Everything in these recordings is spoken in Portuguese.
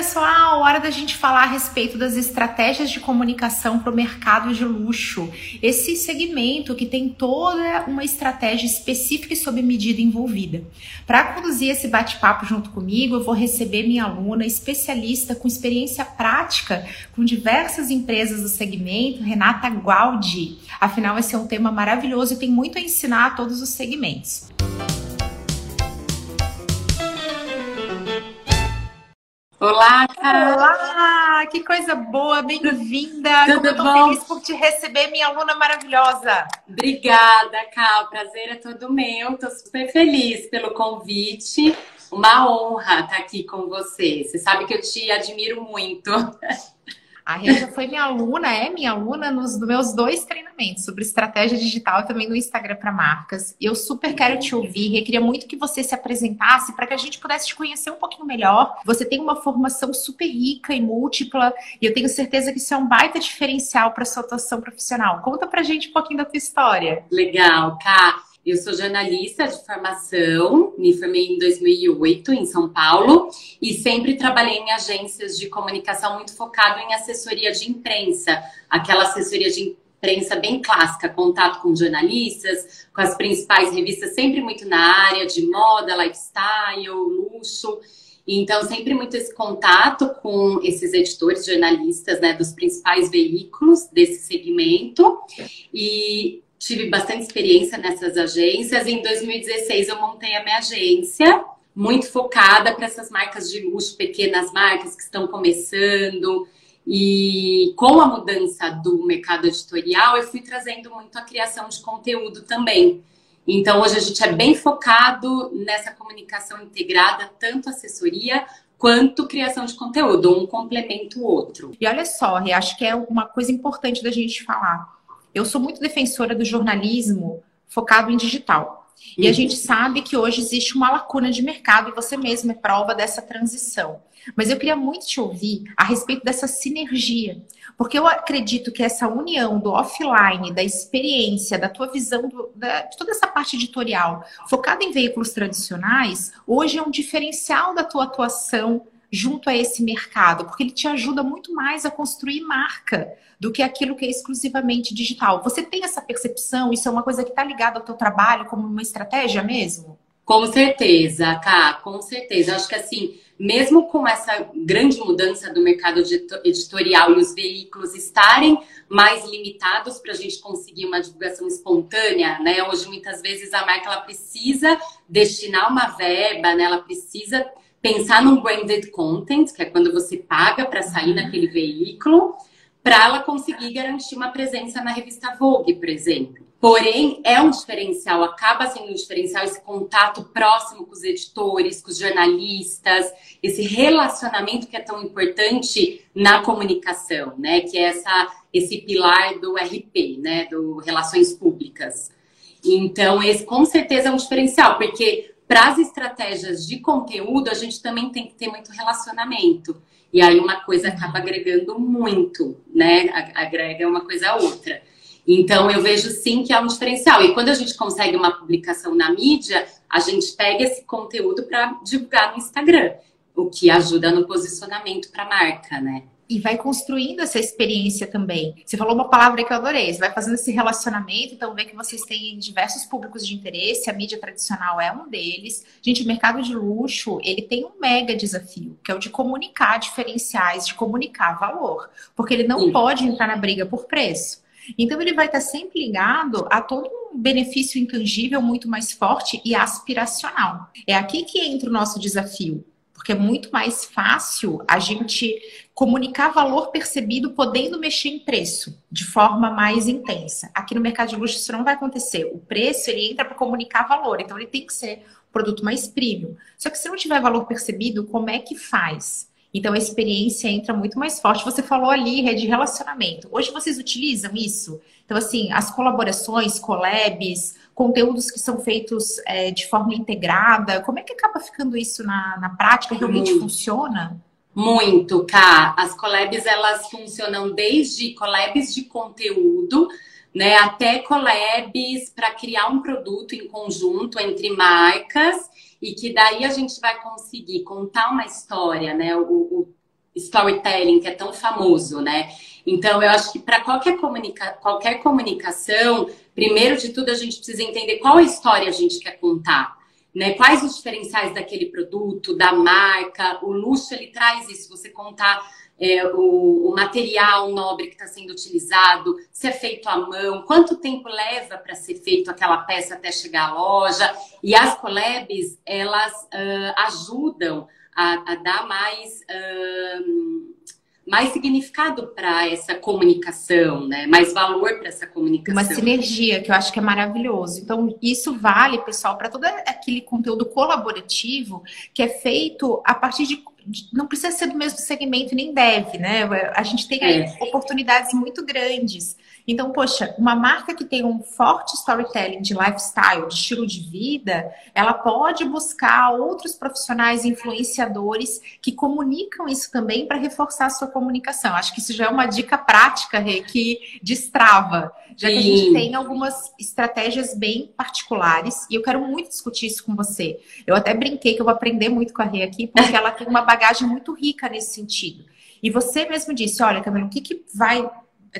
pessoal, hora da gente falar a respeito das estratégias de comunicação para o mercado de luxo. Esse segmento que tem toda uma estratégia específica e sob medida envolvida. Para conduzir esse bate-papo junto comigo, eu vou receber minha aluna especialista com experiência prática com diversas empresas do segmento, Renata Gualdi. Afinal, esse é um tema maravilhoso e tem muito a ensinar a todos os segmentos. Olá, Carol. Olá, que coisa boa, bem-vinda. Tudo eu tô bom? feliz por te receber, minha aluna maravilhosa. Obrigada, Cal. Prazer é todo meu. Tô super feliz pelo convite. Uma honra estar aqui com você. Você sabe que eu te admiro muito. A Rê foi minha aluna, é minha aluna nos meus dois treinamentos sobre estratégia digital e também no Instagram para marcas. E eu super quero te ouvir. Eu queria muito que você se apresentasse para que a gente pudesse te conhecer um pouquinho melhor. Você tem uma formação super rica e múltipla e eu tenho certeza que isso é um baita diferencial para sua atuação profissional. Conta pra gente um pouquinho da tua história. Legal, Ká. Eu sou jornalista de formação, me formei em 2008 em São Paulo e sempre trabalhei em agências de comunicação muito focado em assessoria de imprensa, aquela assessoria de imprensa bem clássica, contato com jornalistas, com as principais revistas, sempre muito na área de moda, lifestyle, luxo. Então, sempre muito esse contato com esses editores, jornalistas, né, dos principais veículos desse segmento. E tive bastante experiência nessas agências. Em 2016 eu montei a minha agência, muito focada para essas marcas de luxo, pequenas marcas que estão começando. E com a mudança do mercado editorial, eu fui trazendo muito a criação de conteúdo também. Então, hoje a gente é bem focado nessa comunicação integrada, tanto assessoria quanto criação de conteúdo, um complementa o outro. E olha só, acho que é uma coisa importante da gente falar eu sou muito defensora do jornalismo focado em digital. E a gente sabe que hoje existe uma lacuna de mercado e você mesmo é prova dessa transição. Mas eu queria muito te ouvir a respeito dessa sinergia, porque eu acredito que essa união do offline, da experiência, da tua visão, do, da, de toda essa parte editorial focada em veículos tradicionais, hoje é um diferencial da tua atuação junto a esse mercado, porque ele te ajuda muito mais a construir marca do que aquilo que é exclusivamente digital. Você tem essa percepção? Isso é uma coisa que está ligada ao teu trabalho como uma estratégia mesmo? Com certeza, Cá, com certeza. Acho que assim, mesmo com essa grande mudança do mercado editorial e os veículos estarem mais limitados para a gente conseguir uma divulgação espontânea, né? Hoje muitas vezes a marca ela precisa destinar uma verba, né? Ela precisa pensar num branded content, que é quando você paga para sair naquele veículo, para ela conseguir garantir uma presença na revista Vogue, por exemplo. Porém, é um diferencial, acaba sendo um diferencial esse contato próximo com os editores, com os jornalistas, esse relacionamento que é tão importante na comunicação, né? Que é essa, esse pilar do RP, né? Do Relações Públicas. Então, esse com certeza é um diferencial, porque para as estratégias de conteúdo, a gente também tem que ter muito relacionamento. E aí uma coisa acaba agregando muito, né? Agrega uma coisa a outra. Então eu vejo sim que há um diferencial. E quando a gente consegue uma publicação na mídia, a gente pega esse conteúdo para divulgar no Instagram, o que ajuda no posicionamento para a marca, né? E vai construindo essa experiência também. Você falou uma palavra que eu adorei, você vai fazendo esse relacionamento, então vê que vocês têm diversos públicos de interesse, a mídia tradicional é um deles. Gente, o mercado de luxo, ele tem um mega desafio, que é o de comunicar diferenciais, de comunicar valor, porque ele não Sim. pode entrar na briga por preço. Então ele vai estar sempre ligado a todo um benefício intangível muito mais forte e aspiracional. É aqui que entra o nosso desafio porque é muito mais fácil a gente comunicar valor percebido podendo mexer em preço de forma mais intensa. Aqui no mercado de luxo isso não vai acontecer. O preço ele entra para comunicar valor, então ele tem que ser um produto mais premium. Só que se não tiver valor percebido, como é que faz? Então a experiência entra muito mais forte. Você falou ali, rede de relacionamento. Hoje vocês utilizam isso? Então, assim, as colaborações, collabs, conteúdos que são feitos é, de forma integrada, como é que acaba ficando isso na, na prática? Realmente muito. funciona? Muito, Cá. As collabs, elas funcionam desde collabs de conteúdo, né, até collabs para criar um produto em conjunto entre marcas e que daí a gente vai conseguir contar uma história, né? O, o storytelling que é tão famoso, né? Então, eu acho que para qualquer, comunica qualquer comunicação, primeiro de tudo, a gente precisa entender qual a história a gente quer contar. Né? Quais os diferenciais daquele produto, da marca? O luxo ele traz isso, você contar é, o, o, material nobre que está sendo utilizado, se é feito à mão, quanto tempo leva para ser feito aquela peça até chegar à loja. E as collabs, elas uh, ajudam a, a, dar mais. Uh, mais significado para essa comunicação, né? Mais valor para essa comunicação. Uma sinergia que eu acho que é maravilhoso. Então, isso vale, pessoal, para todo aquele conteúdo colaborativo que é feito a partir de não precisa ser do mesmo segmento, nem deve, né? A gente tem é. oportunidades muito grandes. Então, poxa, uma marca que tem um forte storytelling de lifestyle, de estilo de vida, ela pode buscar outros profissionais influenciadores que comunicam isso também para reforçar a sua comunicação. Acho que isso já é uma dica prática, Rê, que destrava, já Sim. que a gente tem algumas estratégias bem particulares e eu quero muito discutir isso com você. Eu até brinquei que eu vou aprender muito com a Rê aqui, porque ela tem uma bagagem muito rica nesse sentido. E você mesmo disse, olha, Camila, o que, que vai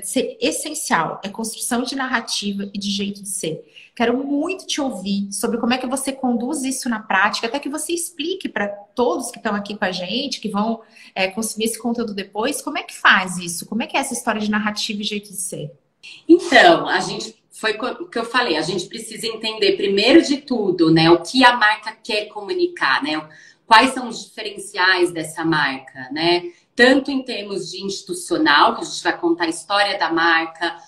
ser essencial, é construção de narrativa e de jeito de ser. Quero muito te ouvir sobre como é que você conduz isso na prática, até que você explique para todos que estão aqui com a gente, que vão é, consumir esse conteúdo depois, como é que faz isso? Como é que é essa história de narrativa e jeito de ser? Então, a gente foi o que eu falei, a gente precisa entender primeiro de tudo, né, o que a marca quer comunicar, né? Quais são os diferenciais dessa marca, né? Tanto em termos de institucional, que a gente vai contar a história da marca,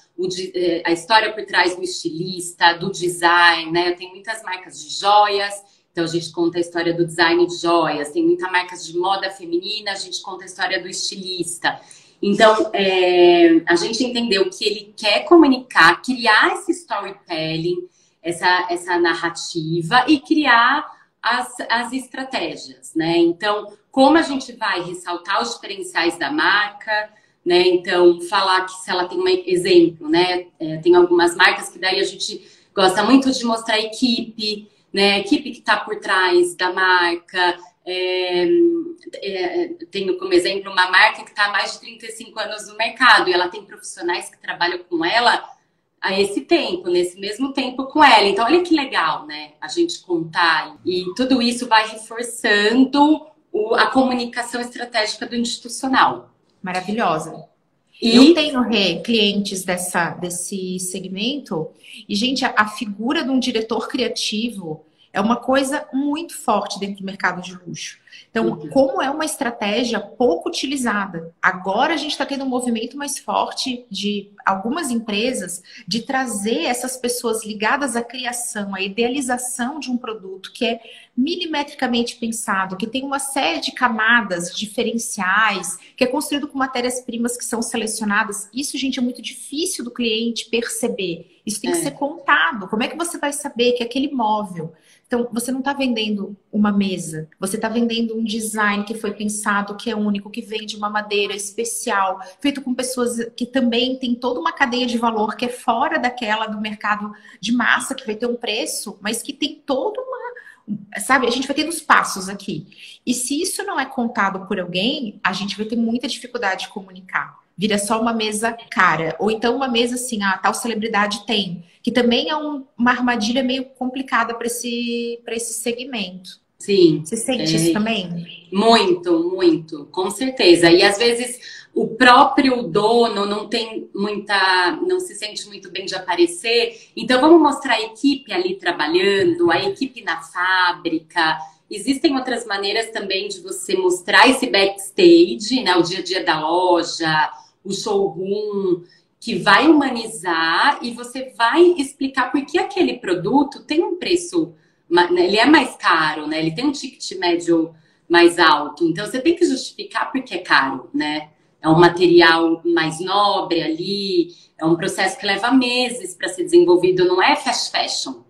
eh, a história por trás do estilista, do design, né? Tem muitas marcas de joias, então a gente conta a história do design de joias. Tem muitas marcas de moda feminina, a gente conta a história do estilista. Então, é, a gente entendeu que ele quer comunicar, criar esse storytelling, essa, essa narrativa e criar as, as estratégias, né? Então, como a gente vai ressaltar os diferenciais da marca, né? Então, falar que se ela tem um exemplo, né? É, tem algumas marcas que daí a gente gosta muito de mostrar a equipe, né? A equipe que está por trás da marca. É, é, tenho como exemplo uma marca que está há mais de 35 anos no mercado e ela tem profissionais que trabalham com ela a esse tempo, nesse mesmo tempo com ela. Então, olha que legal, né? A gente contar. E tudo isso vai reforçando o, a comunicação estratégica do institucional. Maravilhosa. E... Eu tenho Rê, clientes dessa, desse segmento, e, gente, a, a figura de um diretor criativo é uma coisa muito forte dentro do mercado de luxo. Então, uhum. como é uma estratégia pouco utilizada, agora a gente está tendo um movimento mais forte de algumas empresas de trazer essas pessoas ligadas à criação, à idealização de um produto que é milimetricamente pensado, que tem uma série de camadas diferenciais, que é construído com matérias-primas que são selecionadas. Isso, gente, é muito difícil do cliente perceber. Isso tem que é. ser contado. Como é que você vai saber que aquele móvel então, você não está vendendo uma mesa, você está vendendo um design que foi pensado, que é único, que vem de uma madeira especial, feito com pessoas que também tem toda uma cadeia de valor que é fora daquela do mercado de massa, que vai ter um preço, mas que tem toda uma. Sabe, a gente vai ter os passos aqui. E se isso não é contado por alguém, a gente vai ter muita dificuldade de comunicar vira só uma mesa cara. Ou então uma mesa assim, a tal celebridade tem, que também é um, uma armadilha meio complicada para esse, esse segmento. Sim. Você sente é, isso também? Muito, muito, com certeza. E às vezes o próprio dono não tem muita, não se sente muito bem de aparecer. Então vamos mostrar a equipe ali trabalhando, a equipe na fábrica. Existem outras maneiras também de você mostrar esse backstage, né, o dia a dia da loja, o showroom, que vai humanizar e você vai explicar por que aquele produto tem um preço, ele é mais caro, né? Ele tem um ticket médio mais alto. Então você tem que justificar por que é caro, né? É um material mais nobre ali, é um processo que leva meses para ser desenvolvido, não é fast fashion.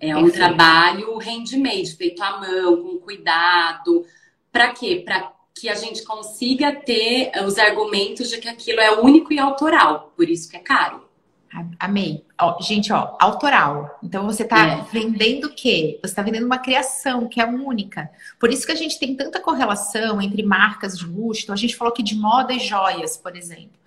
É um trabalho handmade, feito à mão, com cuidado. Para quê? Para que a gente consiga ter os argumentos de que aquilo é único e autoral, por isso que é caro. Amei. Ó, gente, ó, autoral. Então você está é. vendendo o quê? Você está vendendo uma criação que é única. Por isso que a gente tem tanta correlação entre marcas de luxo. Então, a gente falou aqui de moda e joias, por exemplo.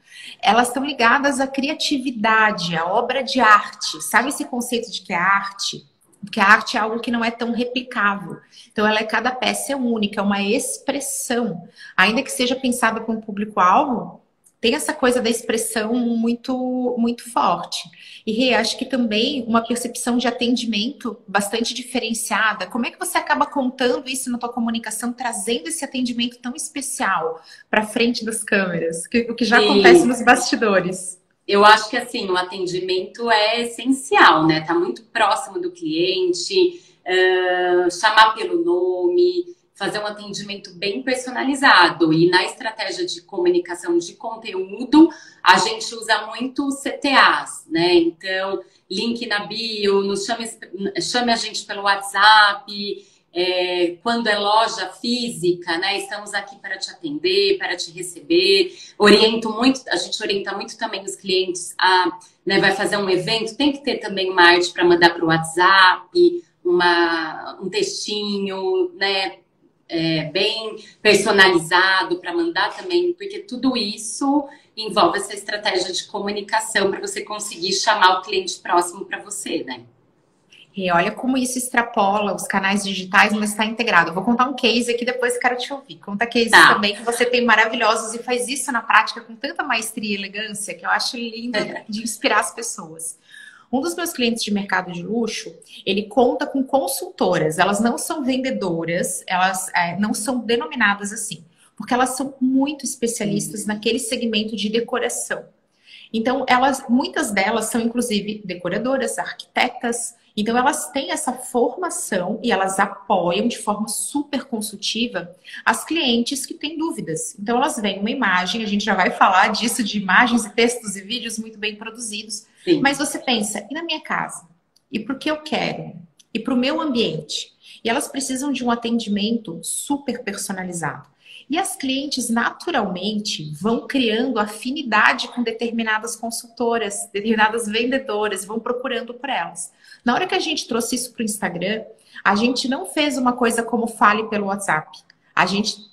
Elas estão ligadas à criatividade, à obra de arte. Sabe esse conceito de que é arte? Porque a arte é algo que não é tão replicável. Então, ela é cada peça é única, é uma expressão. Ainda que seja pensada com o público-alvo, tem essa coisa da expressão muito muito forte. E acho que também uma percepção de atendimento bastante diferenciada. Como é que você acaba contando isso na tua comunicação, trazendo esse atendimento tão especial para frente das câmeras, o que já Sim. acontece nos bastidores? Eu acho que assim, o atendimento é essencial, né? Tá muito próximo do cliente, uh, chamar pelo nome, fazer um atendimento bem personalizado. E na estratégia de comunicação de conteúdo, a gente usa muito CTAs, né? Então, link na bio, nos chame, chame a gente pelo WhatsApp. É, quando é loja física, né? Estamos aqui para te atender, para te receber. Oriento muito, a gente orienta muito também os clientes a, né, vai fazer um evento, tem que ter também uma arte para mandar para o WhatsApp, uma, um textinho, né? É, bem personalizado para mandar também, porque tudo isso envolve essa estratégia de comunicação para você conseguir chamar o cliente próximo para você, né? E olha como isso extrapola os canais digitais, mas está integrado. Eu vou contar um case aqui, depois quero te ouvir. Conta cases tá. também que você tem maravilhosos e faz isso na prática com tanta maestria e elegância que eu acho lindo de inspirar as pessoas. Um dos meus clientes de mercado de luxo, ele conta com consultoras. Elas não são vendedoras, elas é, não são denominadas assim, porque elas são muito especialistas naquele segmento de decoração. Então, elas, muitas delas são inclusive decoradoras, arquitetas. Então, elas têm essa formação e elas apoiam de forma super consultiva as clientes que têm dúvidas. Então, elas veem uma imagem, a gente já vai falar disso, de imagens e textos e vídeos muito bem produzidos. Sim. Mas você pensa, e na minha casa? E por que eu quero? E para o meu ambiente? E elas precisam de um atendimento super personalizado. E as clientes naturalmente vão criando afinidade com determinadas consultoras, determinadas vendedoras, vão procurando por elas. Na hora que a gente trouxe isso para o Instagram, a gente não fez uma coisa como fale pelo WhatsApp. A gente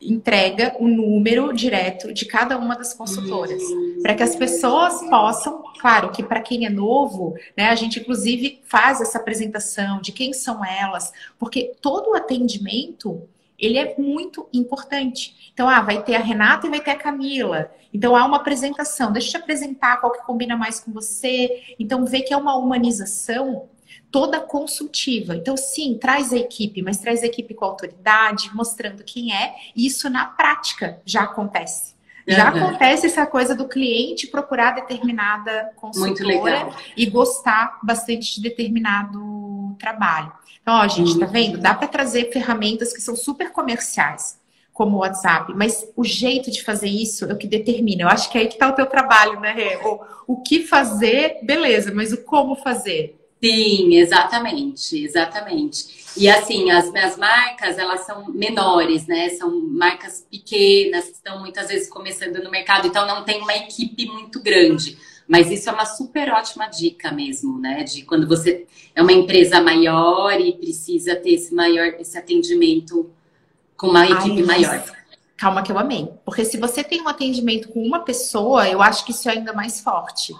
entrega o número direto de cada uma das consultoras, para que as pessoas possam, claro, que para quem é novo, né, a gente inclusive faz essa apresentação de quem são elas, porque todo o atendimento ele é muito importante. Então, ah, vai ter a Renata e vai ter a Camila. Então, há uma apresentação. Deixa eu te apresentar qual que combina mais com você. Então, vê que é uma humanização toda consultiva. Então, sim, traz a equipe, mas traz a equipe com autoridade, mostrando quem é. E isso na prática já acontece. Já uhum. acontece essa coisa do cliente procurar determinada consultora e gostar bastante de determinado trabalho. Ó, gente, tá vendo? Dá para trazer ferramentas que são super comerciais, como o WhatsApp, mas o jeito de fazer isso é o que determina. Eu acho que é aí que tá o teu trabalho, né, Rê? O, o que fazer, beleza, mas o como fazer. Sim, exatamente, exatamente. E assim, as minhas marcas, elas são menores, né? São marcas pequenas, que estão muitas vezes começando no mercado, então não tem uma equipe muito grande. Mas isso é uma super ótima dica mesmo, né? De quando você é uma empresa maior e precisa ter esse maior, esse atendimento com uma equipe Ai, maior. Calma que eu amei. Porque se você tem um atendimento com uma pessoa, eu acho que isso é ainda mais forte.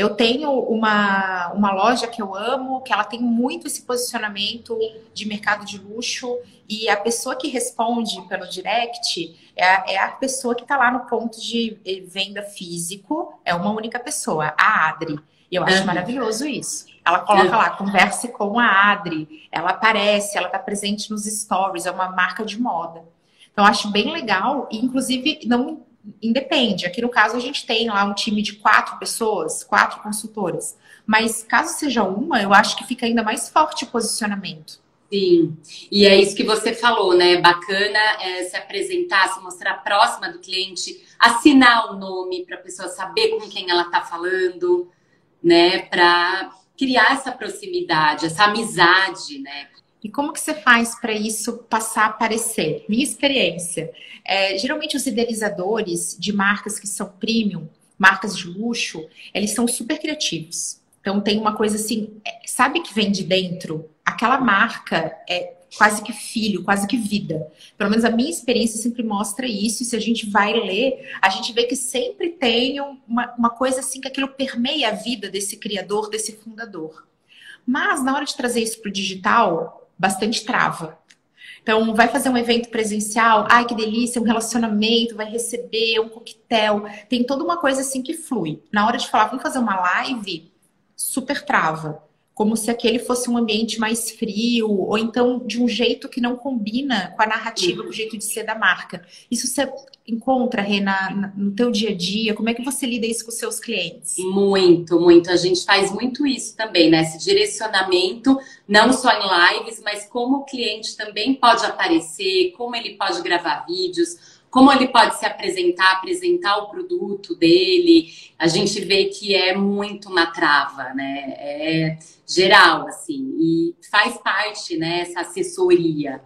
Eu tenho uma, uma loja que eu amo, que ela tem muito esse posicionamento de mercado de luxo, e a pessoa que responde pelo direct é a, é a pessoa que está lá no ponto de eh, venda físico, é uma única pessoa, a Adri. E eu acho uhum. maravilhoso isso. Ela coloca lá, converse com a Adri, ela aparece, ela está presente nos stories, é uma marca de moda. Então, eu acho bem legal, e inclusive não independe. Aqui no caso a gente tem lá um time de quatro pessoas, quatro consultoras. Mas caso seja uma, eu acho que fica ainda mais forte o posicionamento. Sim, e é isso que você falou, né? Bacana é, se apresentar, se mostrar próxima do cliente, assinar o nome para a pessoa saber com quem ela está falando, né? Para criar essa proximidade, essa amizade, né? E como que você faz para isso passar a aparecer? Minha experiência. É, geralmente os idealizadores de marcas que são premium, marcas de luxo, eles são super criativos. Então tem uma coisa assim, é, sabe que vem de dentro? Aquela marca é quase que filho, quase que vida. Pelo menos a minha experiência sempre mostra isso. E se a gente vai ler, a gente vê que sempre tem uma, uma coisa assim que aquilo permeia a vida desse criador, desse fundador. Mas na hora de trazer isso para o digital, bastante trava. Então, vai fazer um evento presencial, ai que delícia, um relacionamento, vai receber um coquetel. Tem toda uma coisa assim que flui. Na hora de falar, vamos fazer uma live, super trava como se aquele fosse um ambiente mais frio, ou então de um jeito que não combina com a narrativa, com o jeito de ser da marca. Isso você encontra, Rena, no teu dia a dia? Como é que você lida isso com seus clientes? Muito, muito. A gente faz muito isso também, né? Esse direcionamento, não só em lives, mas como o cliente também pode aparecer, como ele pode gravar vídeos como ele pode se apresentar, apresentar o produto dele. A gente vê que é muito uma trava, né? É geral, assim, e faz parte, né, essa assessoria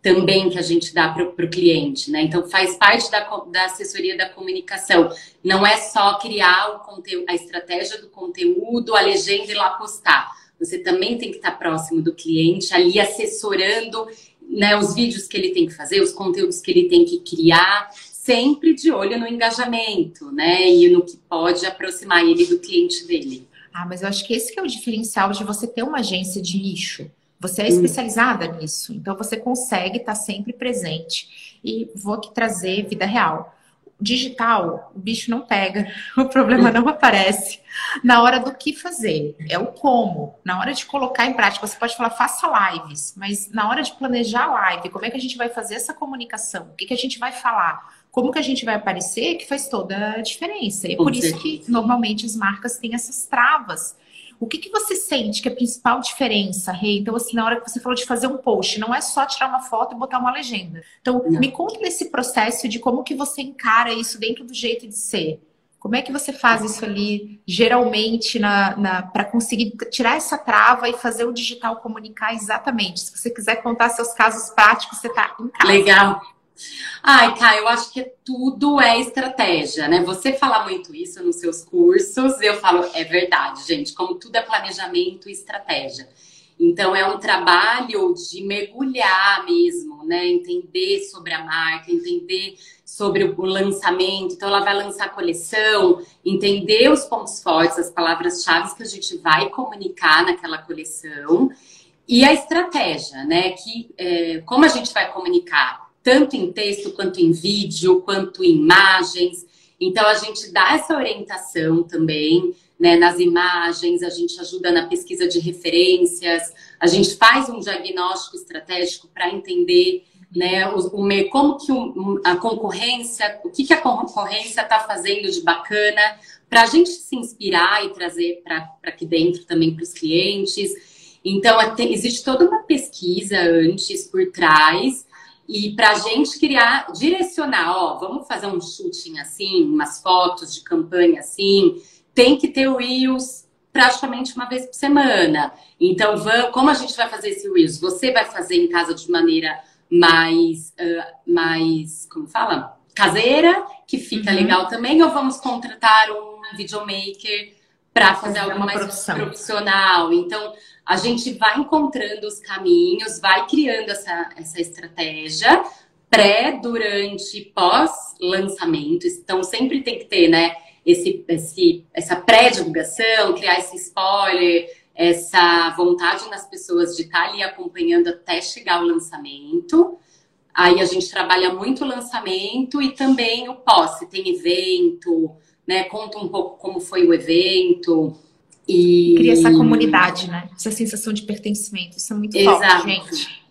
também que a gente dá para o cliente, né? Então faz parte da, da assessoria da comunicação. Não é só criar o conteúdo, a estratégia do conteúdo, a legenda e lá postar. Você também tem que estar próximo do cliente, ali assessorando né, os vídeos que ele tem que fazer, os conteúdos que ele tem que criar, sempre de olho no engajamento, né? E no que pode aproximar ele do cliente dele. Ah, mas eu acho que esse que é o diferencial de você ter uma agência de nicho. Você é hum. especializada hum. nisso, então você consegue estar sempre presente. E vou aqui trazer vida real digital, o bicho não pega, o problema não aparece. Na hora do que fazer, é o como. Na hora de colocar em prática, você pode falar, faça lives, mas na hora de planejar a live, como é que a gente vai fazer essa comunicação? O que, que a gente vai falar? Como que a gente vai aparecer? Que faz toda a diferença. E é por isso que normalmente as marcas têm essas travas o que, que você sente que é a principal diferença, Rei? Então, assim, na hora que você falou de fazer um post, não é só tirar uma foto e botar uma legenda. Então, não. me conta desse processo de como que você encara isso dentro do jeito de ser. Como é que você faz isso ali, geralmente, na, na para conseguir tirar essa trava e fazer o digital comunicar exatamente? Se você quiser contar seus casos práticos, você está em casa. Legal. Ai, Kai, eu acho que tudo é estratégia, né? Você fala muito isso nos seus cursos, eu falo, é verdade, gente, como tudo é planejamento e estratégia. Então, é um trabalho de mergulhar mesmo, né? Entender sobre a marca, entender sobre o lançamento. Então, ela vai lançar a coleção, entender os pontos fortes, as palavras-chave que a gente vai comunicar naquela coleção. E a estratégia, né? Que, é, como a gente vai comunicar? Tanto em texto, quanto em vídeo, quanto em imagens. Então, a gente dá essa orientação também, né, nas imagens, a gente ajuda na pesquisa de referências, a gente faz um diagnóstico estratégico para entender né, o, o, como que o, a concorrência, o que, que a concorrência está fazendo de bacana, para a gente se inspirar e trazer para aqui dentro também para os clientes. Então, existe toda uma pesquisa antes por trás e para a gente criar, direcionar, ó, vamos fazer um shooting assim, umas fotos de campanha assim, tem que ter o Reels praticamente uma vez por semana. Então, vamos, como a gente vai fazer esse Reels? Você vai fazer em casa de maneira mais, uh, mais como fala? Caseira, que fica uhum. legal também, ou vamos contratar um videomaker para fazer algo mais profissão. profissional? Então, a gente vai encontrando os caminhos, vai criando essa, essa estratégia pré, durante, pós-lançamento. Então, sempre tem que ter, né, esse, esse, essa pré-divulgação, criar esse spoiler, essa vontade nas pessoas de estar ali acompanhando até chegar o lançamento. Aí a gente trabalha muito o lançamento e também o pós, se tem evento, né? Conta um pouco como foi o evento, e... Cria essa comunidade, né? Essa sensação de pertencimento. Isso é muito Exato. forte, gente.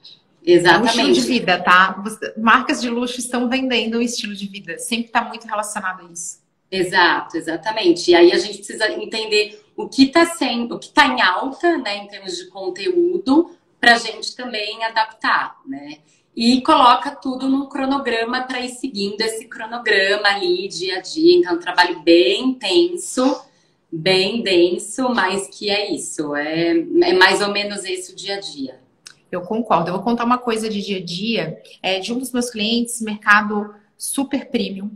Exatamente. É um estilo de vida, tá? Marcas de luxo estão vendendo um estilo de vida. Sempre está muito relacionado a isso. Exato, exatamente. E aí a gente precisa entender o que está sendo, o que está em alta, né, em termos de conteúdo, para a gente também adaptar, né? E coloca tudo num cronograma para ir seguindo esse cronograma ali dia a dia. Então, é um trabalho bem intenso bem denso, mas que é isso, é, é mais ou menos esse o dia a dia. Eu concordo. Eu vou contar uma coisa de dia a dia. É, de um dos meus clientes, mercado super premium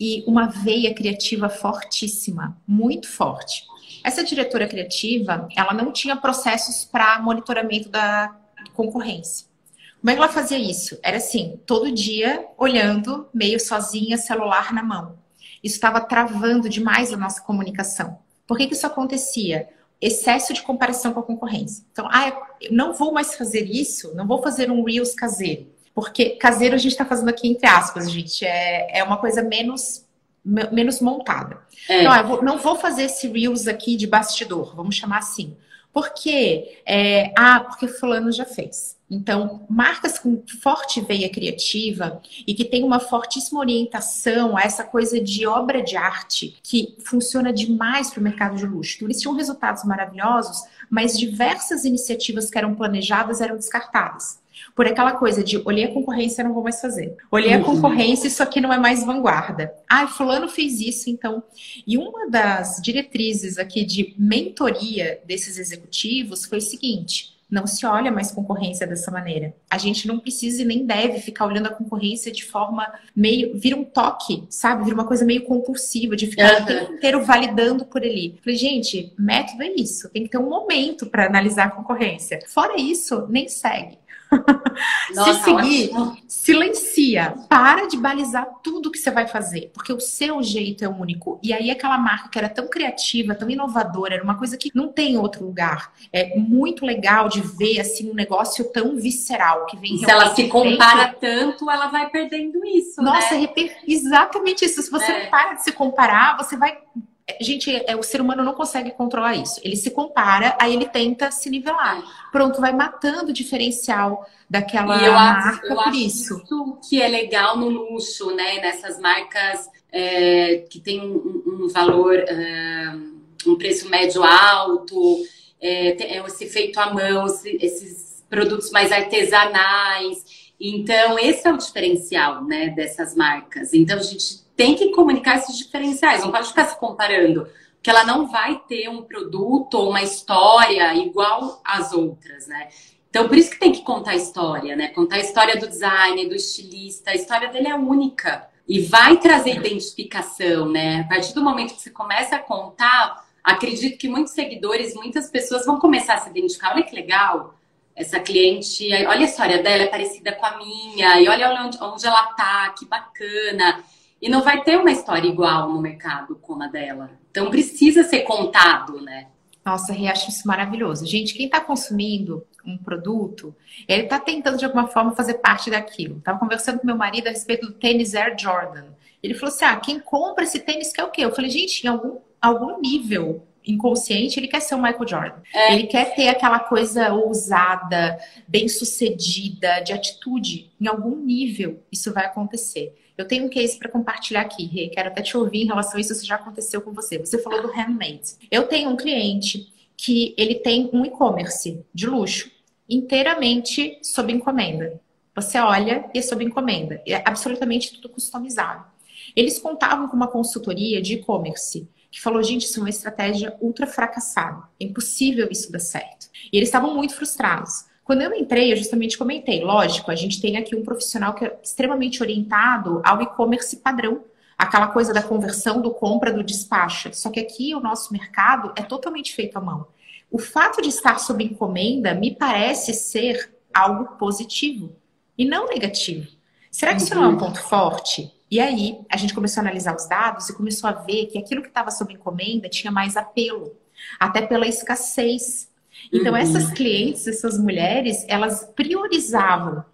e uma veia criativa fortíssima, muito forte. Essa diretora criativa, ela não tinha processos para monitoramento da concorrência. Como é que ela fazia isso? Era assim, todo dia olhando, meio sozinha, celular na mão. Isso estava travando demais a nossa comunicação. Por que, que isso acontecia? Excesso de comparação com a concorrência. Então, ah, eu não vou mais fazer isso, não vou fazer um Reels caseiro. Porque caseiro a gente está fazendo aqui entre aspas, gente. É, é uma coisa menos, menos montada. É. Então, ah, vou, não vou fazer esse Reels aqui de bastidor, vamos chamar assim. Porque, é, ah, porque fulano já fez. Então, marcas com forte veia criativa e que tem uma fortíssima orientação a essa coisa de obra de arte que funciona demais para o mercado de luxo. Então, eles tinham resultados maravilhosos, mas diversas iniciativas que eram planejadas eram descartadas. Por aquela coisa de olhei a concorrência, não vou mais fazer. Olhei a uhum. concorrência, isso aqui não é mais vanguarda. Ah, fulano fez isso, então. E uma das diretrizes aqui de mentoria desses executivos foi o seguinte: não se olha mais concorrência dessa maneira. A gente não precisa e nem deve ficar olhando a concorrência de forma meio. vira um toque, sabe? Vira uma coisa meio compulsiva, de ficar uhum. o tempo inteiro validando por ali. Falei, gente, método é isso. Tem que ter um momento para analisar a concorrência. Fora isso, nem segue. Nossa, Se seguir, ótimo. silencia. Para de balizar tudo que você vai fazer, porque o seu jeito é único. E aí aquela marca que era tão criativa, tão inovadora, era uma coisa que não tem em outro lugar. É muito legal de ver assim um negócio tão visceral que vem. Se ela se compara tanto, ela vai perdendo isso. Nossa, né? é exatamente isso. Se você é. não para de se comparar, você vai gente, é, o ser humano não consegue controlar isso. Ele se compara, aí ele tenta se nivelar. Pronto, vai matando o diferencial daquela e eu marca acho, eu por acho isso. isso que é legal no luxo, né? Nessas marcas é, que tem um, um valor, é, um preço médio alto, é, é, esse feito à mão, esses produtos mais artesanais. Então, esse é o diferencial, né, dessas marcas. Então, a gente tem que comunicar esses diferenciais, não pode ficar se comparando, porque ela não vai ter um produto ou uma história igual às outras, né? Então, por isso que tem que contar a história, né? Contar a história do designer, do estilista, a história dele é única e vai trazer identificação, né? A partir do momento que você começa a contar, acredito que muitos seguidores, muitas pessoas vão começar a se identificar. Olha que legal, essa cliente, olha a história dela, é parecida com a minha, e olha onde, onde ela tá, que bacana. E não vai ter uma história igual no mercado como a dela. Então precisa ser contado, né? Nossa, eu acho isso maravilhoso. Gente, quem está consumindo um produto, ele está tentando de alguma forma fazer parte daquilo. Estava conversando com meu marido a respeito do tênis Air Jordan. Ele falou assim: ah, quem compra esse tênis quer o quê? Eu falei, gente, em algum, algum nível inconsciente, ele quer ser o Michael Jordan. É. Ele quer ter aquela coisa ousada, bem sucedida, de atitude. Em algum nível, isso vai acontecer. Eu tenho um case para compartilhar aqui, Rê. Quero até te ouvir em relação a isso, se já aconteceu com você. Você falou do handmade. Eu tenho um cliente que ele tem um e-commerce de luxo inteiramente sob encomenda. Você olha e é sob encomenda. É absolutamente tudo customizado. Eles contavam com uma consultoria de e-commerce que falou, gente, isso é uma estratégia ultra fracassada. É impossível isso dar certo. E eles estavam muito frustrados. Quando eu entrei, eu justamente comentei, lógico, a gente tem aqui um profissional que é extremamente orientado ao e-commerce padrão, aquela coisa da conversão do compra do despacho. Só que aqui o nosso mercado é totalmente feito à mão. O fato de estar sob encomenda me parece ser algo positivo e não negativo. Será que isso não é um uhum. ponto forte? E aí a gente começou a analisar os dados e começou a ver que aquilo que estava sob encomenda tinha mais apelo, até pela escassez então, uhum. essas clientes, essas mulheres, elas priorizavam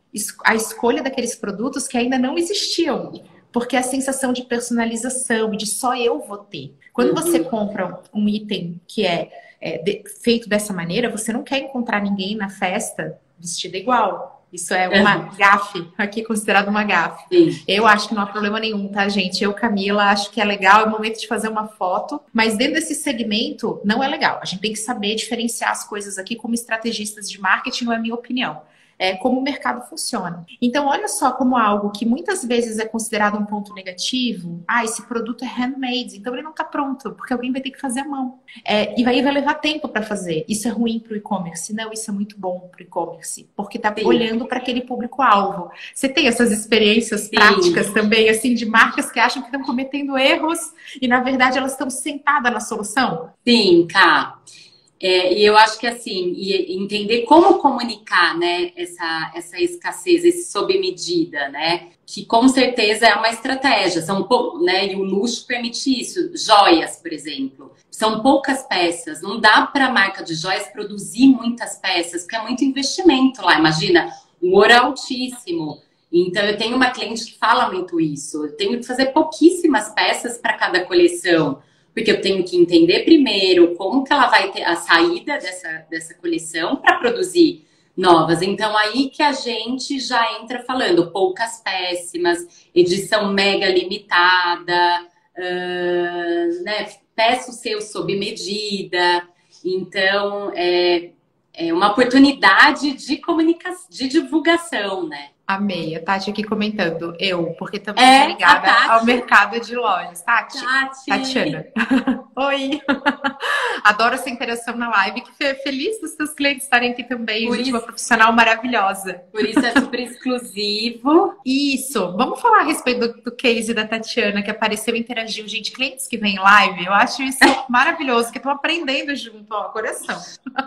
a escolha daqueles produtos que ainda não existiam. Porque a sensação de personalização e de só eu vou ter. Quando uhum. você compra um item que é, é de, feito dessa maneira, você não quer encontrar ninguém na festa vestida igual. Isso é uma uhum. gafe, aqui considerado uma gafe. Sim. Eu acho que não há problema nenhum, tá, gente? Eu, Camila, acho que é legal, é o momento de fazer uma foto, mas dentro desse segmento não é legal. A gente tem que saber diferenciar as coisas aqui como estrategistas de marketing, não é minha opinião. É, como o mercado funciona. Então, olha só como algo que muitas vezes é considerado um ponto negativo. Ah, esse produto é handmade, então ele não está pronto, porque alguém vai ter que fazer a mão. É, e aí vai levar tempo para fazer. Isso é ruim para o e-commerce? Não, isso é muito bom para o e-commerce, porque está olhando para aquele público-alvo. Você tem essas experiências Sim. práticas também, assim, de marcas que acham que estão cometendo erros e, na verdade, elas estão sentadas na solução? Sim, Cá. É, e eu acho que assim, entender como comunicar, né, essa, essa escassez, esse sob medida, né, que com certeza é uma estratégia. São né, e o luxo permite isso. Joias, por exemplo, são poucas peças. Não dá para a marca de joias produzir muitas peças, porque é muito investimento lá. Imagina, o ouro é altíssimo. Então, eu tenho uma cliente que fala muito isso. Eu tenho que fazer pouquíssimas peças para cada coleção porque eu tenho que entender primeiro como que ela vai ter a saída dessa, dessa coleção para produzir novas. Então, aí que a gente já entra falando poucas péssimas, edição mega limitada, uh, né? Peça o seu sob medida. Então, é, é uma oportunidade de comunicação, de divulgação, né? Amei. A Tati aqui comentando. Eu, porque também é, ligada ao mercado de lojas. Tati. Tati. Tatiana. Oi. Adoro essa interação na live. Que feliz dos seus clientes estarem aqui também. Por gente, isso, uma profissional maravilhosa. Por isso é super exclusivo. Isso. Vamos falar a respeito do, do case da Tatiana, que apareceu e interagiu. Gente, clientes que vêm live, eu acho isso maravilhoso, que estão aprendendo junto, ó, coração.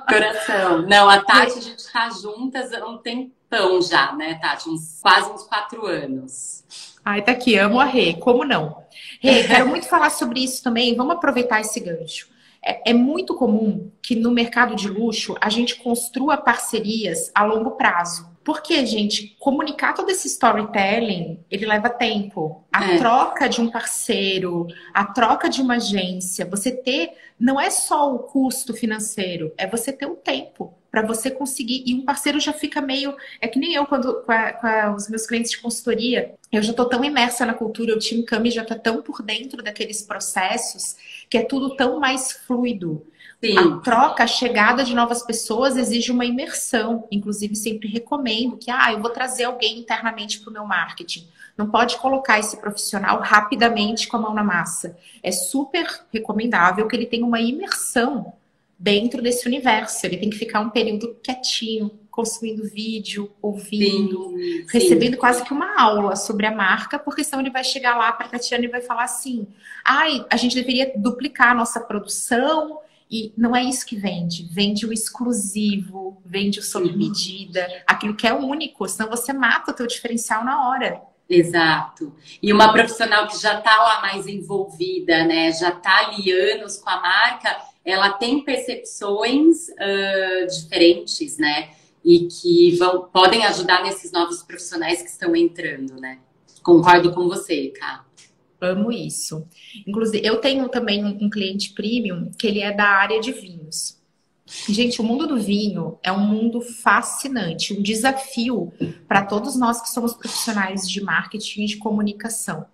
Coração. Não, a Tati, a gente está juntas há um tempo tempão já, né, Tati? Uns, quase uns quatro anos. Ai, tá aqui, amo a Rê, como não? Rê, quero muito falar sobre isso também, vamos aproveitar esse gancho. É, é, muito comum que no mercado de luxo a gente construa parcerias a longo prazo. Porque, gente, comunicar todo esse storytelling, ele leva tempo. A é. troca de um parceiro, a troca de uma agência, você ter, não é só o custo financeiro, é você ter o tempo para você conseguir. E um parceiro já fica meio. É que nem eu, quando com, a, com os meus clientes de consultoria, eu já estou tão imersa na cultura, o time Cami já está tão por dentro daqueles processos, que é tudo tão mais fluido. Sim. A troca, a chegada de novas pessoas exige uma imersão. Inclusive, sempre recomendo que, ah, eu vou trazer alguém internamente para o meu marketing. Não pode colocar esse profissional rapidamente com a mão na massa. É super recomendável que ele tenha uma imersão dentro desse universo. Ele tem que ficar um período quietinho, consumindo vídeo, ouvindo, sim, recebendo sim. quase que uma aula sobre a marca, porque senão ele vai chegar lá para a Tatiana e vai falar assim: ai, a gente deveria duplicar a nossa produção. E não é isso que vende. Vende o exclusivo, vende o sob medida, aquilo que é único, senão você mata o teu diferencial na hora. Exato. E uma profissional que já está lá mais envolvida, né? Já está ali anos com a marca, ela tem percepções uh, diferentes, né? E que vão, podem ajudar nesses novos profissionais que estão entrando, né? Concordo com você, Cá. Amo isso. Inclusive, eu tenho também um cliente premium que ele é da área de vinhos. Gente, o mundo do vinho é um mundo fascinante, um desafio para todos nós que somos profissionais de marketing e de comunicação.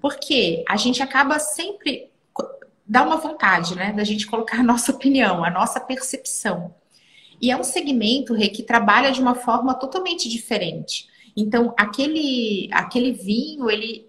Porque a gente acaba sempre dá uma vontade, né, da gente colocar a nossa opinião, a nossa percepção. E é um segmento Rê, que trabalha de uma forma totalmente diferente. Então, aquele, aquele vinho, ele,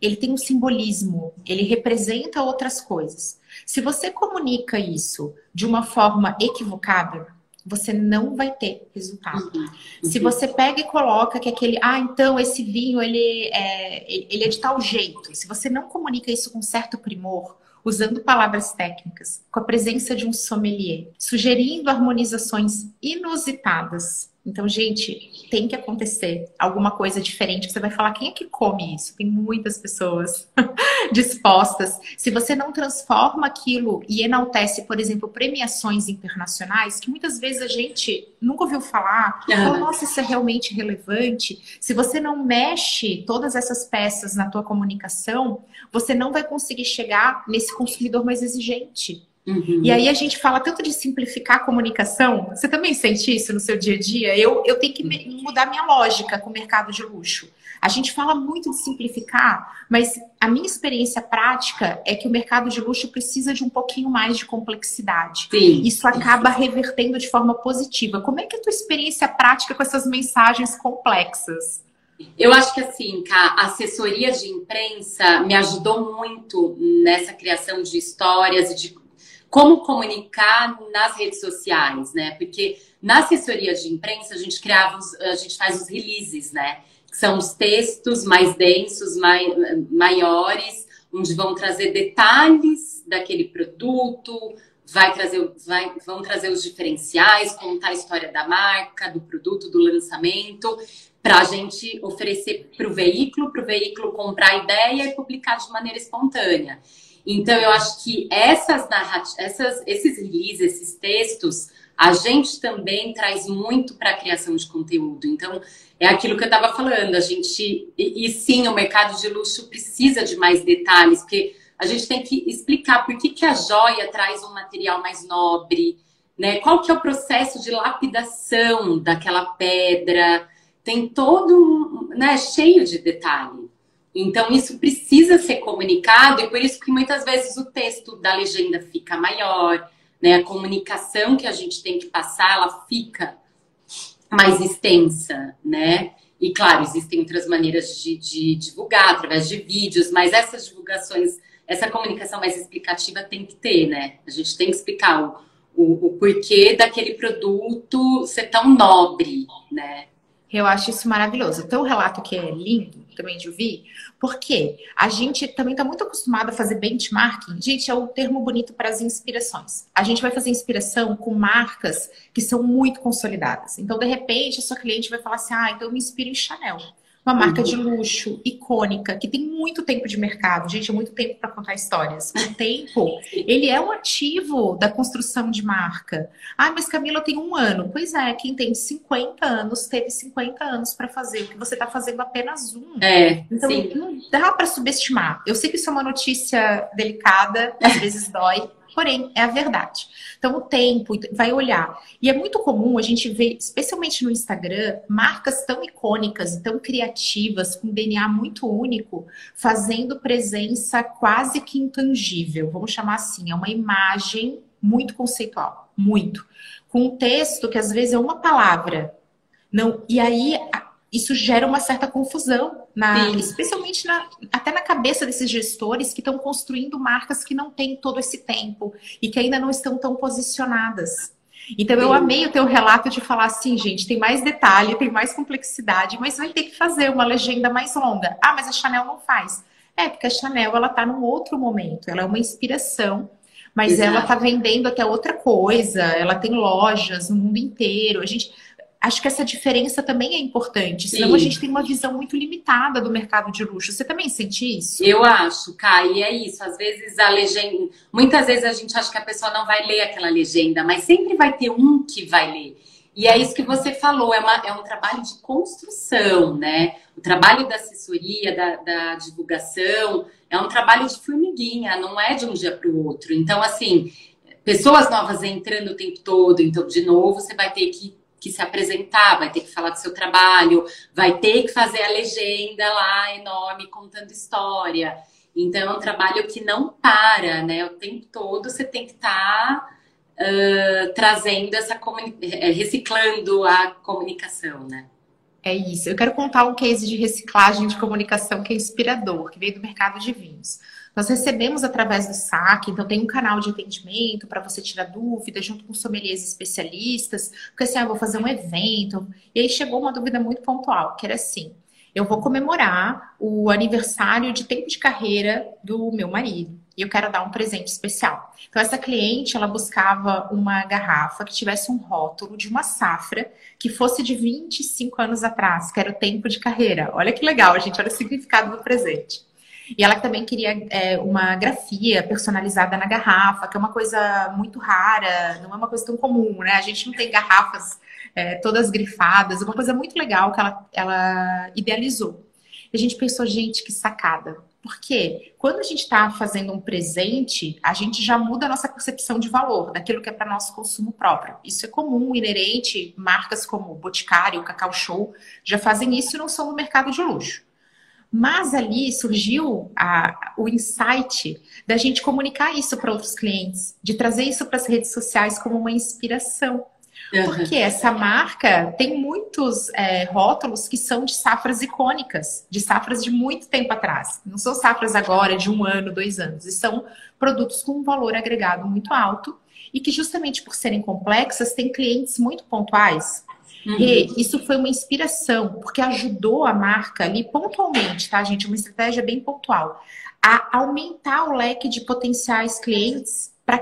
ele tem um simbolismo, ele representa outras coisas. Se você comunica isso de uma forma equivocada, você não vai ter resultado. Uhum. Se você pega e coloca que aquele, ah, então esse vinho ele é, ele é de tal jeito. Se você não comunica isso com certo primor, usando palavras técnicas, com a presença de um sommelier, sugerindo harmonizações inusitadas. Então, gente, tem que acontecer alguma coisa diferente. Você vai falar, quem é que come isso? Tem muitas pessoas dispostas. Se você não transforma aquilo e enaltece, por exemplo, premiações internacionais, que muitas vezes a gente nunca ouviu falar, uhum. fala, nossa, isso é realmente relevante. Se você não mexe todas essas peças na tua comunicação, você não vai conseguir chegar nesse consumidor mais exigente. Uhum. E aí a gente fala tanto de simplificar a comunicação. Você também sente isso no seu dia a dia? Eu, eu tenho que mudar minha lógica com o mercado de luxo. A gente fala muito de simplificar, mas a minha experiência prática é que o mercado de luxo precisa de um pouquinho mais de complexidade. Sim. Isso acaba revertendo de forma positiva. Como é que é a tua experiência prática com essas mensagens complexas? Eu acho que assim, a assessoria de imprensa me ajudou muito nessa criação de histórias e de como comunicar nas redes sociais, né? Porque na assessoria de imprensa a gente criava, os, a gente faz os releases, né? Que são os textos mais densos, mai, maiores, onde vão trazer detalhes daquele produto, vai trazer, vai, vão trazer os diferenciais, contar a história da marca, do produto, do lançamento, para a gente oferecer para o veículo, para o veículo comprar a ideia e publicar de maneira espontânea. Então, eu acho que essas narrativas, esses releases, esses textos, a gente também traz muito para a criação de conteúdo. Então, é aquilo que eu estava falando, a gente. E, e, sim, o mercado de luxo precisa de mais detalhes, porque a gente tem que explicar por que, que a joia traz um material mais nobre, né? Qual que é o processo de lapidação daquela pedra? Tem todo um, né, cheio de detalhe. Então, isso precisa ser comunicado, e por isso que muitas vezes o texto da legenda fica maior, né? A comunicação que a gente tem que passar, ela fica mais extensa, né? E claro, existem outras maneiras de, de divulgar, através de vídeos, mas essas divulgações, essa comunicação mais explicativa tem que ter, né? A gente tem que explicar o, o, o porquê daquele produto ser tão nobre, né? Eu acho isso maravilhoso. Então, o relato que é lindo também de ouvir, porque a gente também está muito acostumado a fazer benchmarking. Gente, é o termo bonito para as inspirações. A gente vai fazer inspiração com marcas que são muito consolidadas. Então, de repente, a sua cliente vai falar assim: ah, então eu me inspiro em Chanel uma marca de luxo, icônica, que tem muito tempo de mercado. Gente, é muito tempo para contar histórias. O tempo, ele é um ativo da construção de marca. Ah, mas Camila tem um ano. Pois é, quem tem 50 anos teve 50 anos para fazer o que você está fazendo apenas um. É, então, sim. não dá para subestimar. Eu sei que isso é uma notícia delicada, às vezes dói, porém é a verdade. Então, o tempo vai olhar. E é muito comum a gente ver, especialmente no Instagram, marcas tão icônicas, tão criativas, com DNA muito único, fazendo presença quase que intangível. Vamos chamar assim, é uma imagem muito conceitual, muito. Com um texto que às vezes é uma palavra. Não, e aí isso gera uma certa confusão, na, especialmente na, até na cabeça desses gestores que estão construindo marcas que não têm todo esse tempo e que ainda não estão tão posicionadas. Então Sim. eu amei o teu relato de falar assim, gente, tem mais detalhe, tem mais complexidade, mas vai ter que fazer uma legenda mais longa. Ah, mas a Chanel não faz. É, porque a Chanel ela tá num outro momento, ela é uma inspiração, mas Exato. ela tá vendendo até outra coisa, ela tem lojas no mundo inteiro. A gente acho que essa diferença também é importante, senão Sim. a gente tem uma visão muito limitada do mercado de luxo. Você também sente isso? Eu acho, Kai, e é isso. Às vezes a legenda. Muitas vezes a gente acha que a pessoa não vai ler aquela legenda, mas sempre vai ter um que vai ler. E é isso que você falou, é, uma, é um trabalho de construção, né? O trabalho da assessoria, da, da divulgação, é um trabalho de formiguinha, não é de um dia para o outro. Então, assim, pessoas novas entrando o tempo todo, então, de novo, você vai ter que que se apresentar, vai ter que falar do seu trabalho, vai ter que fazer a legenda lá enorme contando história. Então é um trabalho que não para, né? O tempo todo você tem que estar tá, uh, trazendo essa eh, reciclando a comunicação, né? É isso. Eu quero contar um case de reciclagem de comunicação que é inspirador, que veio do mercado de vinhos. Nós recebemos através do SAC, então tem um canal de atendimento para você tirar dúvidas junto com sommeliers especialistas, porque assim, ah, eu vou fazer um evento. E aí chegou uma dúvida muito pontual, que era assim: eu vou comemorar o aniversário de tempo de carreira do meu marido e eu quero dar um presente especial. Então essa cliente, ela buscava uma garrafa que tivesse um rótulo de uma safra que fosse de 25 anos atrás, que era o tempo de carreira. Olha que legal, gente, olha o significado do presente. E ela também queria é, uma grafia personalizada na garrafa, que é uma coisa muito rara, não é uma coisa tão comum, né? A gente não tem garrafas é, todas grifadas, uma coisa muito legal que ela, ela idealizou. E a gente pensou, gente, que sacada. Porque quando a gente está fazendo um presente, a gente já muda a nossa percepção de valor, daquilo que é para nosso consumo próprio. Isso é comum, inerente, marcas como Boticário, Cacau Show já fazem isso e não são no mercado de luxo. Mas ali surgiu a, o insight da gente comunicar isso para outros clientes, de trazer isso para as redes sociais como uma inspiração. Porque essa marca tem muitos é, rótulos que são de safras icônicas, de safras de muito tempo atrás. Não são safras agora de um ano, dois anos. E são produtos com um valor agregado muito alto e que, justamente por serem complexas, têm clientes muito pontuais. Uhum. E isso foi uma inspiração, porque ajudou a marca ali pontualmente, tá, gente? Uma estratégia bem pontual, a aumentar o leque de potenciais clientes para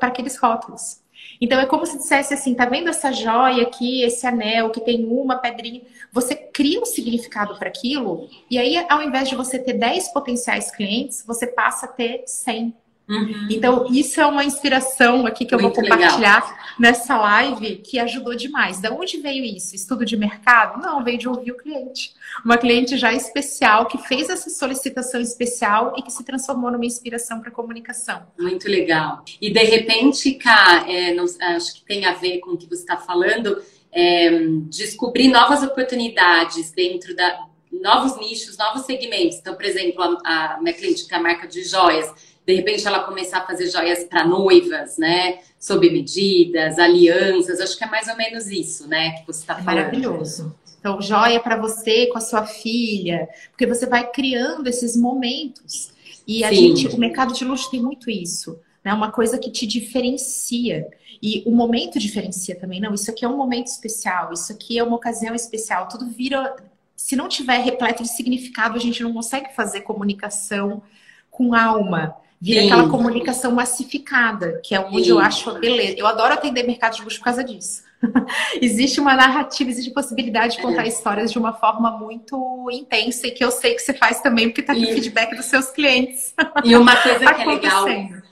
aqueles rótulos. Então é como se dissesse assim, tá vendo essa joia aqui, esse anel que tem uma pedrinha? Você cria um significado para aquilo e aí ao invés de você ter 10 potenciais clientes, você passa a ter 100. Uhum. Então, isso é uma inspiração aqui que eu Muito vou compartilhar legal. nessa live que ajudou demais. Da onde veio isso? Estudo de mercado? Não, veio de ouvir o cliente. Uma cliente já especial que fez essa solicitação especial e que se transformou numa inspiração para comunicação. Muito legal. E de repente, Cá, é, acho que tem a ver com o que você está falando, é, descobrir novas oportunidades dentro da novos nichos, novos segmentos. Então, por exemplo, a, a minha cliente, que é a marca de joias de repente ela começar a fazer joias para noivas, né? Sob medidas, alianças, acho que é mais ou menos isso, né? Que você está falando. Maravilhoso. Então, joia para você com a sua filha, porque você vai criando esses momentos. E a Sim. gente, o mercado de luxo tem muito isso, né? Uma coisa que te diferencia. E o momento diferencia também. Não, isso aqui é um momento especial, isso aqui é uma ocasião especial. Tudo vira. Se não tiver repleto de significado, a gente não consegue fazer comunicação com alma. Vira Sim. aquela comunicação massificada, que é onde Sim. eu acho a beleza. Eu adoro atender mercado de luxo por causa disso. existe uma narrativa, existe possibilidade de contar é. histórias de uma forma muito intensa e que eu sei que você faz também, porque está o feedback dos seus clientes. E uma coisa que é legal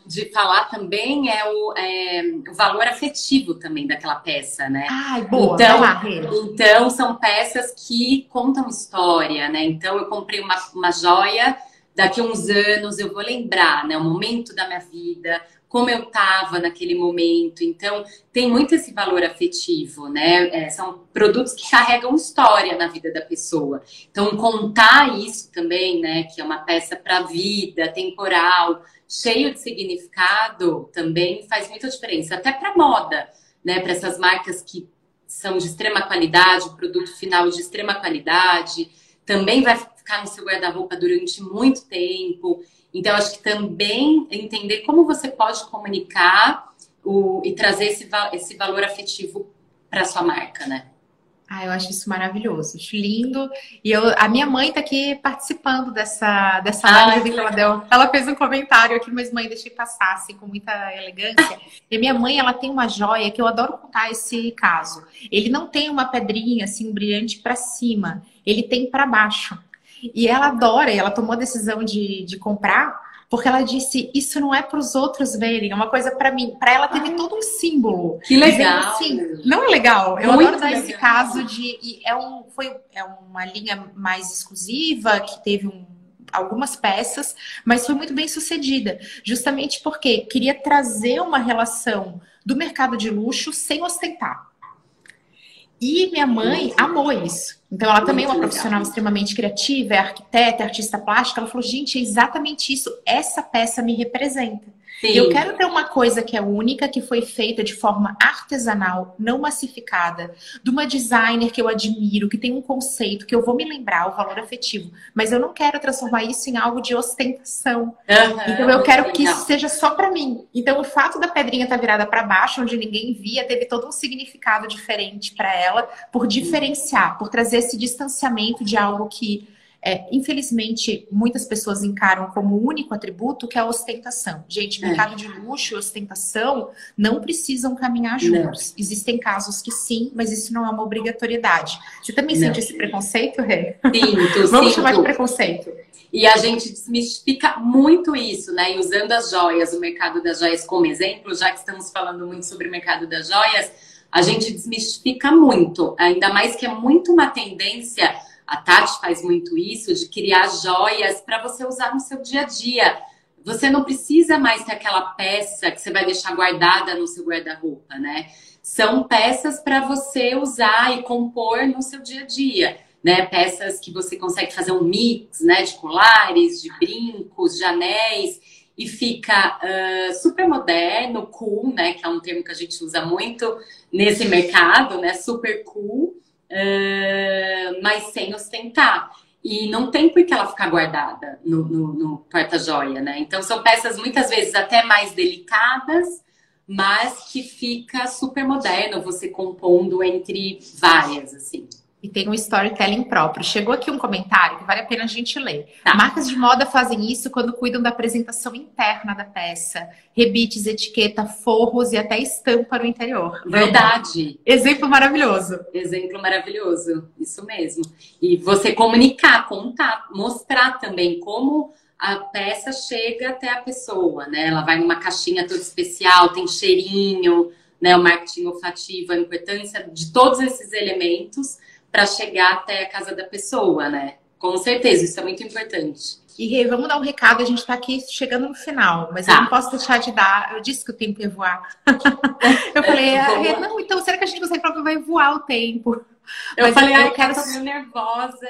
de falar também é o, é o, valor afetivo também daquela peça, né? Ai, boa. Então, lá, então são peças que contam história, né? Então eu comprei uma, uma joia daqui a uns anos eu vou lembrar, né, o momento da minha vida, como eu estava naquele momento. Então, tem muito esse valor afetivo, né? É, são produtos que carregam história na vida da pessoa. Então, contar isso também, né, que é uma peça para a vida, temporal, cheio de significado, também faz muita diferença. Até para moda, né? Para essas marcas que são de extrema qualidade, o produto final de extrema qualidade, também vai ficar no seu guarda-roupa durante muito tempo. Então, acho que também entender como você pode comunicar o, e trazer esse, esse valor afetivo para sua marca, né? Ah, eu acho isso maravilhoso, acho lindo. E eu, a minha mãe está aqui participando dessa, dessa ah, live que ela deu. Ela fez um comentário aqui, mas mãe, deixei passar assim, com muita elegância. E minha mãe, ela tem uma joia que eu adoro contar esse caso. Ele não tem uma pedrinha assim brilhante para cima, ele tem para baixo. E ela adora, e ela tomou a decisão de, de comprar, porque ela disse: Isso não é para os outros verem, é uma coisa para mim. Para ela teve ah, todo um símbolo. Que legal! Assim, não é legal? Eu Muito adoro dar legal. esse caso de. é, um, foi, é uma linha mais exclusiva, que teve um, algumas peças, mas foi muito bem sucedida. Justamente porque queria trazer uma relação do mercado de luxo sem ostentar. E minha mãe amou isso. Então, ela também é uma profissional extremamente criativa, é arquiteta, é artista plástica. Ela falou: gente, é exatamente isso. Essa peça me representa. Sim. Eu quero ter uma coisa que é única, que foi feita de forma artesanal, não massificada, de uma designer que eu admiro, que tem um conceito, que eu vou me lembrar, o valor afetivo. Mas eu não quero transformar isso em algo de ostentação. Uhum, então eu quero que isso seja só para mim. Então o fato da pedrinha estar tá virada para baixo, onde ninguém via, teve todo um significado diferente para ela, por diferenciar, por trazer esse distanciamento de algo que é, infelizmente, muitas pessoas encaram como único atributo que é a ostentação. Gente, é. mercado é. de luxo e ostentação não precisam caminhar juntos. Não. Existem casos que sim, mas isso não é uma obrigatoriedade. Você também não. sente esse preconceito, Rê? Sinto, Vamos chamar de preconceito. E a gente desmistifica muito isso, né? E usando as joias, o mercado das joias como exemplo, já que estamos falando muito sobre o mercado das joias, a gente desmistifica muito, ainda mais que é muito uma tendência A Tati faz muito isso de criar joias para você usar no seu dia a dia. Você não precisa mais ter aquela peça que você vai deixar guardada no seu guarda-roupa, né? São peças para você usar e compor no seu dia a dia. Né, peças que você consegue fazer um mix, né, de colares, de brincos, de anéis e fica uh, super moderno, cool, né? Que é um termo que a gente usa muito nesse mercado, né? Super cool, uh, mas sem ostentar. E não tem por que ela ficar guardada no, no, no porta-joia, né? Então são peças muitas vezes até mais delicadas, mas que fica super moderno você compondo entre várias, assim e tem um storytelling próprio. Chegou aqui um comentário que vale a pena a gente ler. Tá. Marcas de moda fazem isso quando cuidam da apresentação interna da peça. Rebites, etiqueta, forros e até estampa no interior. Verdade. Exemplo maravilhoso. Exemplo maravilhoso. Isso mesmo. E você comunicar, contar, mostrar também como a peça chega até a pessoa, né? Ela vai numa caixinha toda especial, tem cheirinho, né? O marketing olfativo, a importância de todos esses elementos para chegar até a casa da pessoa, né? Com certeza, isso é muito importante. E Rê, vamos dar um recado, a gente está aqui chegando no final, mas tá. eu não posso deixar de dar. Eu disse que o tempo ia voar. eu falei, é, Rê, não, então será que a gente consegue falar que vai voar o tempo? Eu mas falei, eu, eu quero. Eu tô meio nervosa.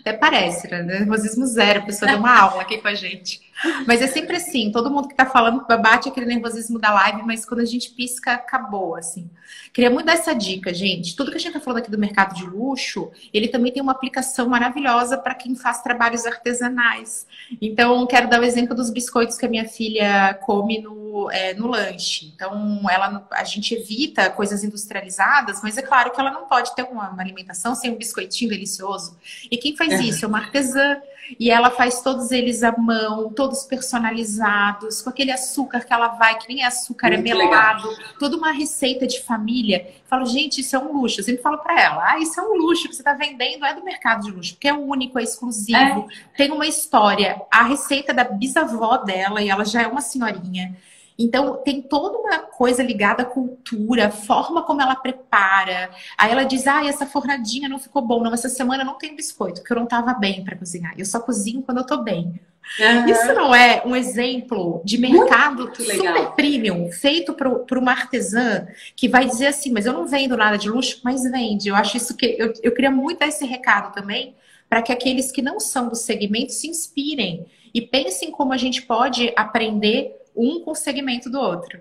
Até parece, né? Nervosismo zero, a pessoa deu uma aula aqui com a gente. Mas é sempre assim, todo mundo que tá falando bate aquele nervosismo da live, mas quando a gente pisca, acabou, assim. Queria muito dar essa dica, gente. Tudo que a gente tá falando aqui do mercado de luxo, ele também tem uma aplicação maravilhosa para quem faz trabalhos artesanais. Então, quero dar o exemplo dos biscoitos que a minha filha come no, é, no lanche. Então, ela, a gente evita coisas industrializadas, mas é claro que ela não pode ter uma, uma alimentação sem um biscoitinho delicioso. E quem faz isso é uma artesã. E ela faz todos eles à mão, todos personalizados, com aquele açúcar que ela vai, que nem é açúcar, é Muito é melado, legal. toda uma receita de família. Eu falo, gente, isso é um luxo. Eu sempre falo para ela, ah, isso é um luxo que você está vendendo, é do mercado de luxo, porque é único, é exclusivo, é. tem uma história. A receita da bisavó dela, e ela já é uma senhorinha. Então, tem toda uma coisa ligada à cultura, forma como ela prepara. Aí ela diz: ah, essa fornadinha não ficou bom. Não, essa semana não tem biscoito, porque eu não estava bem para cozinhar. Eu só cozinho quando eu tô bem. Uhum. Isso não é um exemplo de mercado super premium, feito para uma artesã que vai dizer assim: mas eu não vendo nada de luxo, mas vende. Eu acho isso que. Eu, eu queria muito dar esse recado também, para que aqueles que não são do segmento se inspirem e pensem como a gente pode aprender um com o segmento do outro.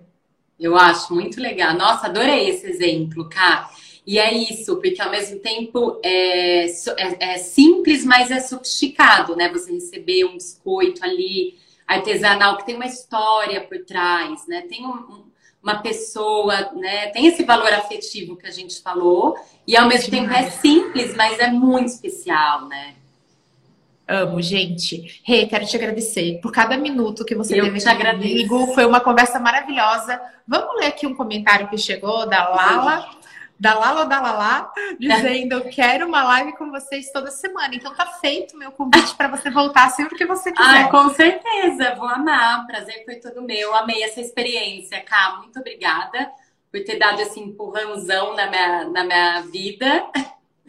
Eu acho muito legal. Nossa, adorei esse exemplo, Cá. E é isso, porque ao mesmo tempo é, é, é, simples, mas é sofisticado, né? Você receber um biscoito ali artesanal que tem uma história por trás, né? Tem um, uma pessoa, né? Tem esse valor afetivo que a gente falou, e ao mesmo tempo é simples, mas é muito especial, né? Amo, gente. Rê, hey, quero te agradecer por cada minuto que você Eu teve te aqui agradeço. comigo. Foi uma conversa maravilhosa. Vamos ler aqui um comentário que chegou da Lala. Da Lala da Lala, dizendo: Eu quero uma live com vocês toda semana. Então tá feito o meu convite para você voltar sempre que você quiser. Ah, com certeza, vou amar. Prazer foi todo meu. Amei essa experiência, Cá. Muito obrigada por ter dado esse empurrãozão na minha, na minha vida.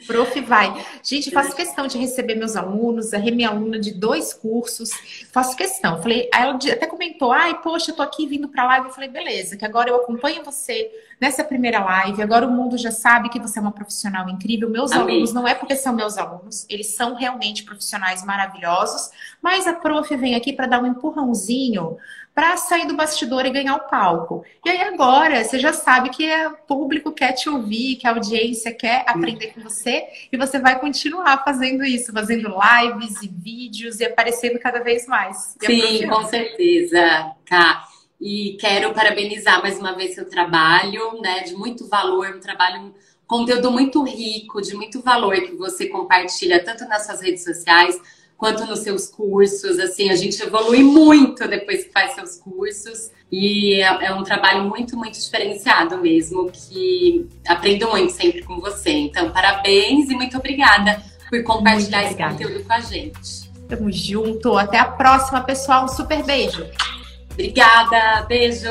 Prof. vai. Gente, faço questão de receber meus alunos, a minha aluna de dois cursos, faço questão. Falei, aí ela até comentou, ai, poxa, eu tô aqui vindo pra live. Eu falei, beleza, que agora eu acompanho você nessa primeira live, agora o mundo já sabe que você é uma profissional incrível. Meus Amém. alunos não é porque são meus alunos, eles são realmente profissionais maravilhosos, mas a prof vem aqui para dar um empurrãozinho para sair do bastidor e ganhar o palco. E aí agora você já sabe que o público quer te ouvir, que a audiência quer aprender com você e você vai continuar fazendo isso, fazendo lives e vídeos e aparecendo cada vez mais. Sim, com certeza, tá. E quero parabenizar mais uma vez seu trabalho, né, de muito valor, um trabalho conteúdo muito rico, de muito valor que você compartilha tanto nas suas redes sociais quanto nos seus cursos. Assim, a gente evolui muito depois que faz seus cursos. E é, é um trabalho muito, muito diferenciado mesmo, que aprendo muito sempre com você. Então, parabéns e muito obrigada por compartilhar esse conteúdo com a gente. Tamo junto. Até a próxima, pessoal. Um super beijo. Obrigada. Beijo.